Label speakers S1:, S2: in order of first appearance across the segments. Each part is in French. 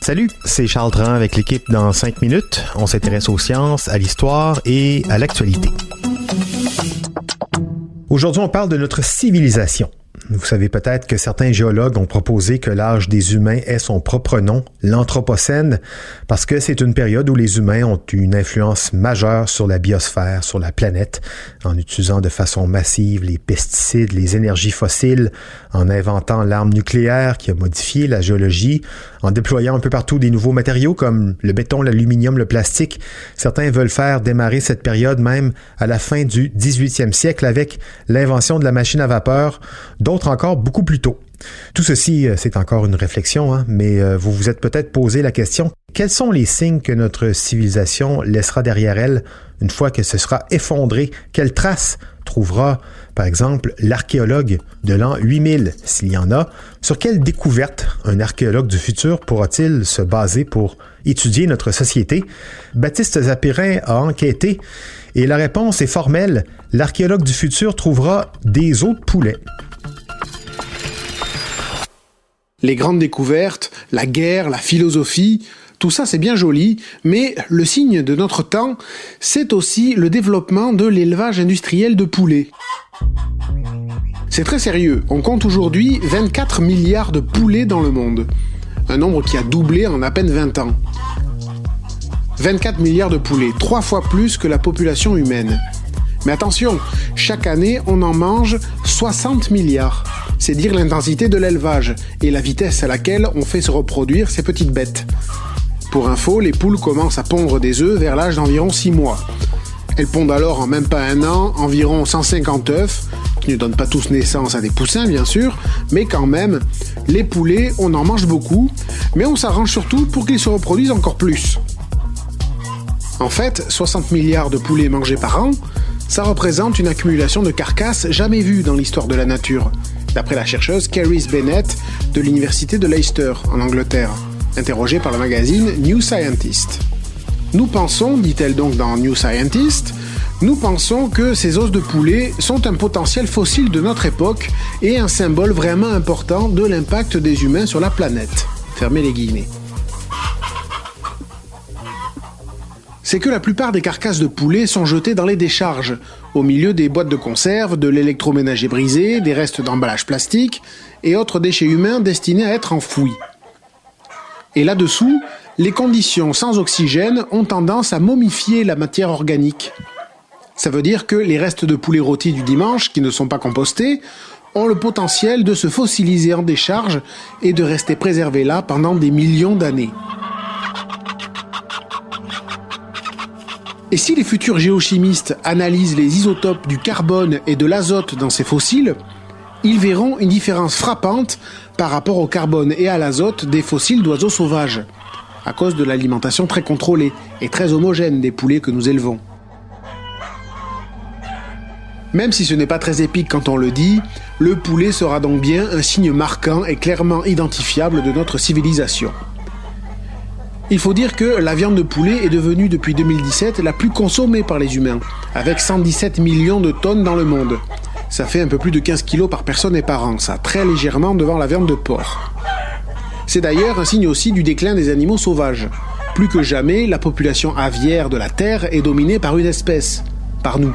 S1: Salut, c'est Charles Tran avec l'équipe dans 5 minutes. On s'intéresse aux sciences, à l'histoire et à l'actualité. Aujourd'hui, on parle de notre civilisation. Vous savez peut-être que certains géologues ont proposé que l'âge des humains ait son propre nom, l'Anthropocène, parce que c'est une période où les humains ont une influence majeure sur la biosphère, sur la planète, en utilisant de façon massive les pesticides, les énergies fossiles, en inventant l'arme nucléaire qui a modifié la géologie, en déployant un peu partout des nouveaux matériaux comme le béton, l'aluminium, le plastique. Certains veulent faire démarrer cette période même à la fin du 18e siècle avec l'invention de la machine à vapeur. Encore beaucoup plus tôt. Tout ceci, euh, c'est encore une réflexion, hein, mais euh, vous vous êtes peut-être posé la question, quels sont les signes que notre civilisation laissera derrière elle une fois qu'elle se sera effondrée? Quelles traces trouvera, par exemple, l'archéologue de l'an 8000, s'il y en a? Sur quelle découverte un archéologue du futur pourra-t-il se baser pour étudier notre société? Baptiste Zapirin a enquêté et la réponse est formelle. L'archéologue du futur trouvera des os de poulet.
S2: Les grandes découvertes, la guerre, la philosophie, tout ça c'est bien joli, mais le signe de notre temps, c'est aussi le développement de l'élevage industriel de poulets. C'est très sérieux, on compte aujourd'hui 24 milliards de poulets dans le monde, un nombre qui a doublé en à peine 20 ans. 24 milliards de poulets, trois fois plus que la population humaine. Mais attention, chaque année on en mange 60 milliards c'est dire l'intensité de l'élevage et la vitesse à laquelle on fait se reproduire ces petites bêtes. Pour info, les poules commencent à pondre des œufs vers l'âge d'environ 6 mois. Elles pondent alors en même pas un an environ 150 œufs, qui ne donnent pas tous naissance à des poussins bien sûr, mais quand même, les poulets, on en mange beaucoup, mais on s'arrange surtout pour qu'ils se reproduisent encore plus. En fait, 60 milliards de poulets mangés par an, ça représente une accumulation de carcasses jamais vue dans l'histoire de la nature d'après la chercheuse Carrie Bennett de l'université de Leicester en Angleterre, interrogée par le magazine New Scientist. Nous pensons, dit-elle donc dans New Scientist, nous pensons que ces os de poulet sont un potentiel fossile de notre époque et un symbole vraiment important de l'impact des humains sur la planète. Fermez les guillemets. C'est que la plupart des carcasses de poulet sont jetées dans les décharges, au milieu des boîtes de conserve, de l'électroménager brisé, des restes d'emballage plastique et autres déchets humains destinés à être enfouis. Et là-dessous, les conditions sans oxygène ont tendance à momifier la matière organique. Ça veut dire que les restes de poulet rôtis du dimanche, qui ne sont pas compostés, ont le potentiel de se fossiliser en décharge et de rester préservés là pendant des millions d'années. Et si les futurs géochimistes analysent les isotopes du carbone et de l'azote dans ces fossiles, ils verront une différence frappante par rapport au carbone et à l'azote des fossiles d'oiseaux sauvages, à cause de l'alimentation très contrôlée et très homogène des poulets que nous élevons. Même si ce n'est pas très épique quand on le dit, le poulet sera donc bien un signe marquant et clairement identifiable de notre civilisation. Il faut dire que la viande de poulet est devenue depuis 2017 la plus consommée par les humains, avec 117 millions de tonnes dans le monde. Ça fait un peu plus de 15 kilos par personne et par an, ça, très légèrement devant la viande de porc. C'est d'ailleurs un signe aussi du déclin des animaux sauvages. Plus que jamais, la population aviaire de la Terre est dominée par une espèce, par nous.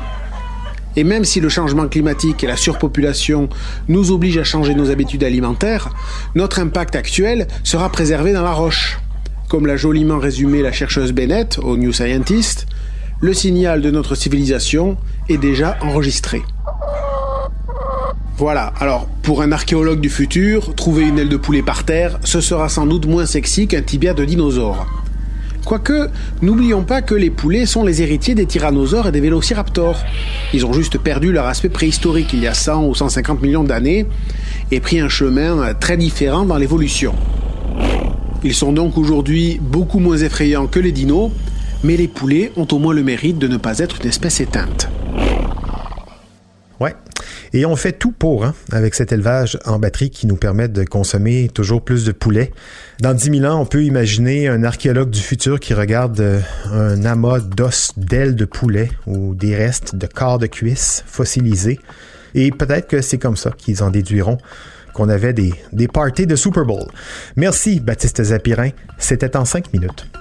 S2: Et même si le changement climatique et la surpopulation nous obligent à changer nos habitudes alimentaires, notre impact actuel sera préservé dans la roche. Comme l'a joliment résumé la chercheuse Bennett au New Scientist, le signal de notre civilisation est déjà enregistré. Voilà, alors pour un archéologue du futur, trouver une aile de poulet par terre, ce sera sans doute moins sexy qu'un tibia de dinosaure. Quoique, n'oublions pas que les poulets sont les héritiers des tyrannosaures et des vélociraptors. Ils ont juste perdu leur aspect préhistorique il y a 100 ou 150 millions d'années et pris un chemin très différent dans l'évolution. Ils sont donc aujourd'hui beaucoup moins effrayants que les dinos, mais les poulets ont au moins le mérite de ne pas être une espèce éteinte.
S1: Ouais. Et on fait tout pour, hein, avec cet élevage en batterie qui nous permet de consommer toujours plus de poulet. Dans 10 000 ans, on peut imaginer un archéologue du futur qui regarde euh, un amas d'os, d'ailes de poulet ou des restes de corps de cuisse fossilisés. Et peut-être que c'est comme ça qu'ils en déduiront qu'on avait des, des parties de Super Bowl. Merci, Baptiste Zapirin. C'était en 5 minutes.